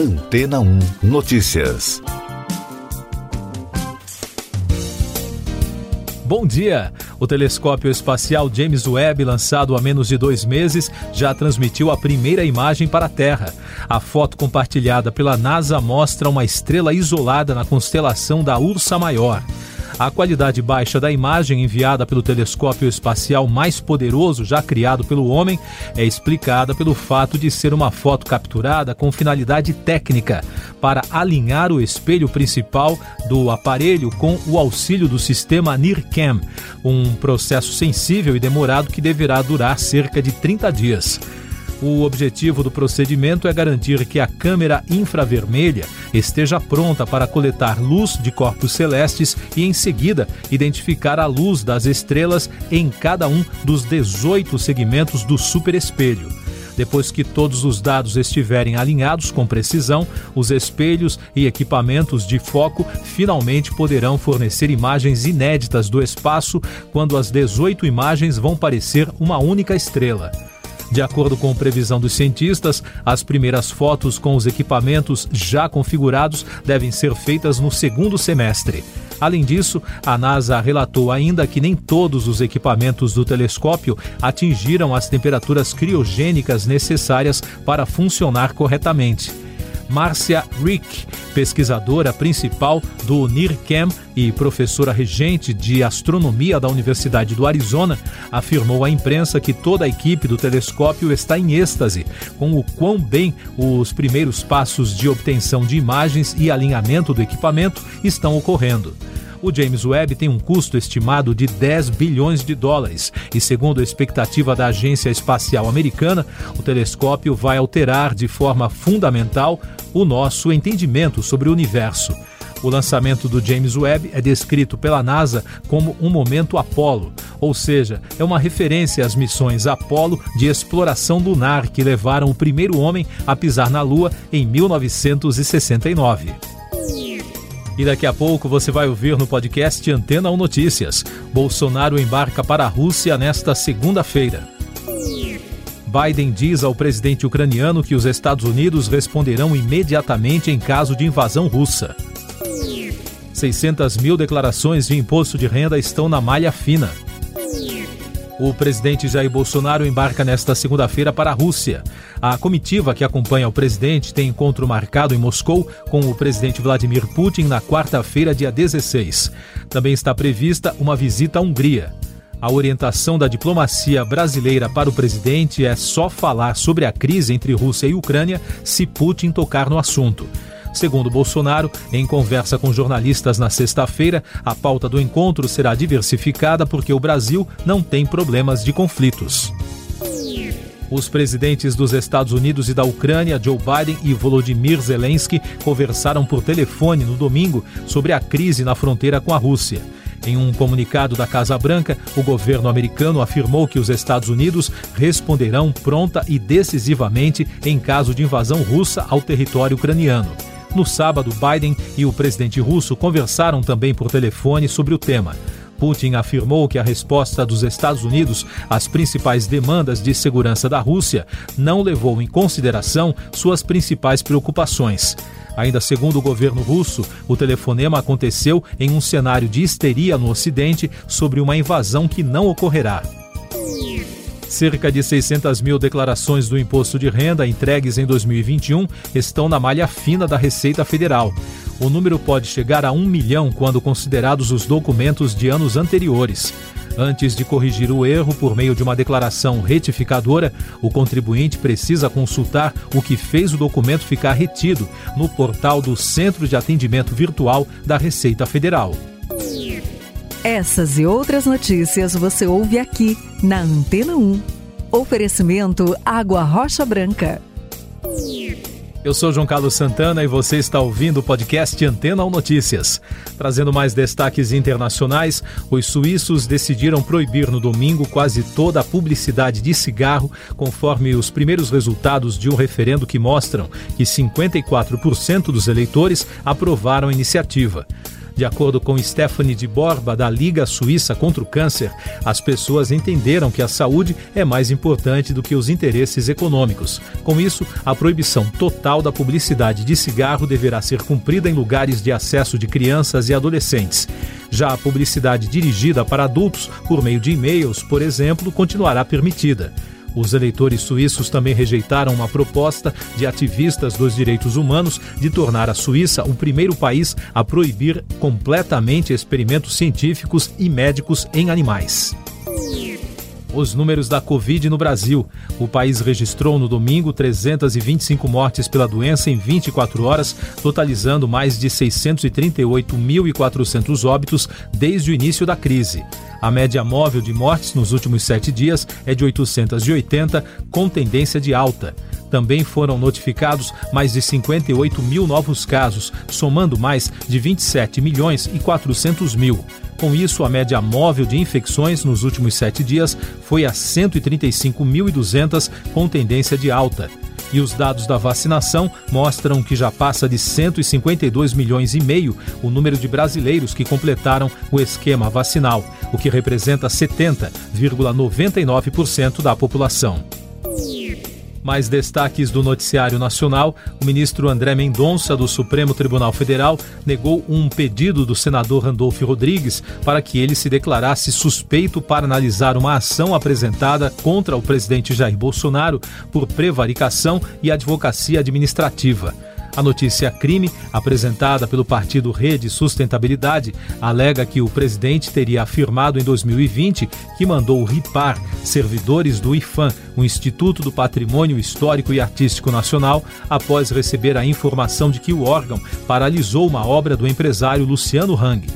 Antena 1 Notícias. Bom dia! O telescópio espacial James Webb, lançado há menos de dois meses, já transmitiu a primeira imagem para a Terra. A foto compartilhada pela NASA mostra uma estrela isolada na constelação da Ursa Maior. A qualidade baixa da imagem enviada pelo telescópio espacial mais poderoso já criado pelo homem é explicada pelo fato de ser uma foto capturada com finalidade técnica, para alinhar o espelho principal do aparelho com o auxílio do sistema NIRCam, um processo sensível e demorado que deverá durar cerca de 30 dias. O objetivo do procedimento é garantir que a câmera infravermelha esteja pronta para coletar luz de corpos celestes e, em seguida, identificar a luz das estrelas em cada um dos 18 segmentos do superespelho. Depois que todos os dados estiverem alinhados com precisão, os espelhos e equipamentos de foco finalmente poderão fornecer imagens inéditas do espaço quando as 18 imagens vão parecer uma única estrela. De acordo com previsão dos cientistas, as primeiras fotos com os equipamentos já configurados devem ser feitas no segundo semestre. Além disso, a NASA relatou ainda que nem todos os equipamentos do telescópio atingiram as temperaturas criogênicas necessárias para funcionar corretamente. Márcia Rick, pesquisadora principal do NIRCam e professora regente de astronomia da Universidade do Arizona, afirmou à imprensa que toda a equipe do telescópio está em êxtase com o quão bem os primeiros passos de obtenção de imagens e alinhamento do equipamento estão ocorrendo. O James Webb tem um custo estimado de 10 bilhões de dólares e, segundo a expectativa da Agência Espacial Americana, o telescópio vai alterar de forma fundamental o nosso entendimento sobre o universo. O lançamento do James Webb é descrito pela NASA como um momento Apolo, ou seja, é uma referência às missões Apolo de exploração lunar que levaram o primeiro homem a pisar na Lua em 1969. E daqui a pouco você vai ouvir no podcast Antena 1 Notícias. Bolsonaro embarca para a Rússia nesta segunda-feira. Biden diz ao presidente ucraniano que os Estados Unidos responderão imediatamente em caso de invasão russa. 600 mil declarações de imposto de renda estão na malha fina. O presidente Jair Bolsonaro embarca nesta segunda-feira para a Rússia. A comitiva que acompanha o presidente tem encontro marcado em Moscou com o presidente Vladimir Putin na quarta-feira, dia 16. Também está prevista uma visita à Hungria. A orientação da diplomacia brasileira para o presidente é só falar sobre a crise entre Rússia e Ucrânia se Putin tocar no assunto. Segundo Bolsonaro, em conversa com jornalistas na sexta-feira, a pauta do encontro será diversificada porque o Brasil não tem problemas de conflitos. Os presidentes dos Estados Unidos e da Ucrânia, Joe Biden e Volodymyr Zelensky, conversaram por telefone no domingo sobre a crise na fronteira com a Rússia. Em um comunicado da Casa Branca, o governo americano afirmou que os Estados Unidos responderão pronta e decisivamente em caso de invasão russa ao território ucraniano. No sábado, Biden e o presidente russo conversaram também por telefone sobre o tema. Putin afirmou que a resposta dos Estados Unidos às principais demandas de segurança da Rússia não levou em consideração suas principais preocupações. Ainda segundo o governo russo, o telefonema aconteceu em um cenário de histeria no Ocidente sobre uma invasão que não ocorrerá. Cerca de 600 mil declarações do imposto de renda entregues em 2021 estão na malha fina da Receita Federal. O número pode chegar a um milhão quando considerados os documentos de anos anteriores. Antes de corrigir o erro por meio de uma declaração retificadora, o contribuinte precisa consultar o que fez o documento ficar retido no portal do Centro de Atendimento Virtual da Receita Federal. Essas e outras notícias você ouve aqui na Antena 1. Oferecimento Água Rocha Branca. Eu sou João Carlos Santana e você está ouvindo o podcast Antena 1 Notícias. Trazendo mais destaques internacionais, os suíços decidiram proibir no domingo quase toda a publicidade de cigarro, conforme os primeiros resultados de um referendo que mostram que 54% dos eleitores aprovaram a iniciativa. De acordo com Stephanie de Borba, da Liga Suíça contra o Câncer, as pessoas entenderam que a saúde é mais importante do que os interesses econômicos. Com isso, a proibição total da publicidade de cigarro deverá ser cumprida em lugares de acesso de crianças e adolescentes. Já a publicidade dirigida para adultos, por meio de e-mails, por exemplo, continuará permitida. Os eleitores suíços também rejeitaram uma proposta de ativistas dos direitos humanos de tornar a Suíça o primeiro país a proibir completamente experimentos científicos e médicos em animais. Os números da Covid no Brasil. O país registrou no domingo 325 mortes pela doença em 24 horas, totalizando mais de 638.400 óbitos desde o início da crise. A média móvel de mortes nos últimos sete dias é de 880, com tendência de alta. Também foram notificados mais de 58 mil novos casos, somando mais de 27 milhões e 400 mil. Com isso, a média móvel de infecções nos últimos sete dias foi a 135.200, com tendência de alta. E os dados da vacinação mostram que já passa de 152 milhões e meio o número de brasileiros que completaram o esquema vacinal, o que representa 70,99% da população. Mais destaques do noticiário nacional: o ministro André Mendonça, do Supremo Tribunal Federal, negou um pedido do senador Randolfo Rodrigues para que ele se declarasse suspeito para analisar uma ação apresentada contra o presidente Jair Bolsonaro por prevaricação e advocacia administrativa. A notícia crime, apresentada pelo partido Rede Sustentabilidade, alega que o presidente teria afirmado em 2020 que mandou ripar servidores do IFAM, o Instituto do Patrimônio Histórico e Artístico Nacional, após receber a informação de que o órgão paralisou uma obra do empresário Luciano Hang.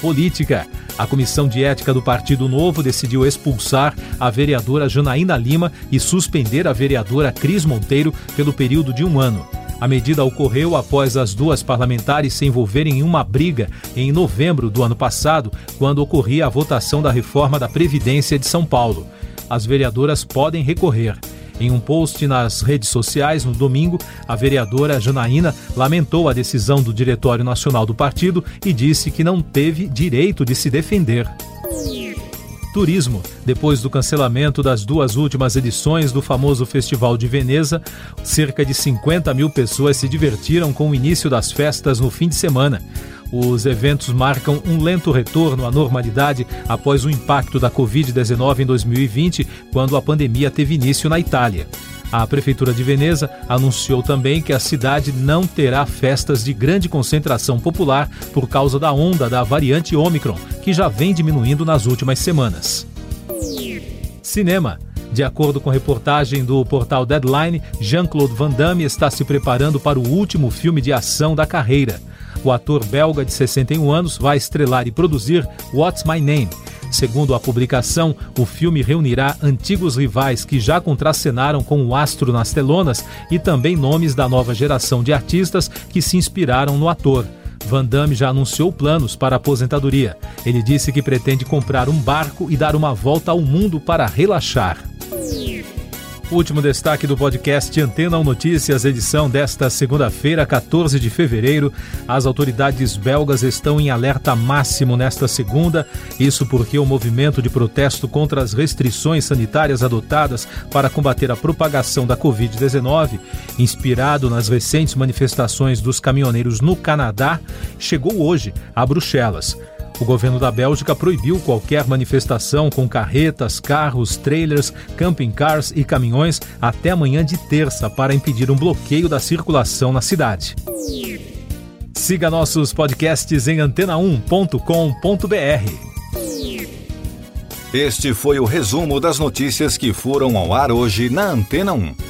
Política. A Comissão de Ética do Partido Novo decidiu expulsar a vereadora Janaína Lima e suspender a vereadora Cris Monteiro pelo período de um ano. A medida ocorreu após as duas parlamentares se envolverem em uma briga em novembro do ano passado, quando ocorria a votação da reforma da Previdência de São Paulo. As vereadoras podem recorrer. Em um post nas redes sociais no domingo, a vereadora Janaína lamentou a decisão do Diretório Nacional do partido e disse que não teve direito de se defender. Turismo. Depois do cancelamento das duas últimas edições do famoso Festival de Veneza, cerca de 50 mil pessoas se divertiram com o início das festas no fim de semana. Os eventos marcam um lento retorno à normalidade após o impacto da Covid-19 em 2020, quando a pandemia teve início na Itália. A Prefeitura de Veneza anunciou também que a cidade não terá festas de grande concentração popular por causa da onda da variante Omicron, que já vem diminuindo nas últimas semanas. Cinema. De acordo com reportagem do portal Deadline, Jean-Claude Van Damme está se preparando para o último filme de ação da carreira. O ator belga de 61 anos vai estrelar e produzir What's My Name. Segundo a publicação, o filme reunirá antigos rivais que já contracenaram com o astro nas telonas e também nomes da nova geração de artistas que se inspiraram no ator. Van Damme já anunciou planos para a aposentadoria. Ele disse que pretende comprar um barco e dar uma volta ao mundo para relaxar. Último destaque do podcast Antena 1 Notícias, edição desta segunda-feira, 14 de fevereiro. As autoridades belgas estão em alerta máximo nesta segunda. Isso porque o movimento de protesto contra as restrições sanitárias adotadas para combater a propagação da Covid-19, inspirado nas recentes manifestações dos caminhoneiros no Canadá, chegou hoje a Bruxelas. O governo da Bélgica proibiu qualquer manifestação com carretas, carros, trailers, camping cars e caminhões até amanhã de terça para impedir um bloqueio da circulação na cidade. Siga nossos podcasts em antena1.com.br. Este foi o resumo das notícias que foram ao ar hoje na Antena 1.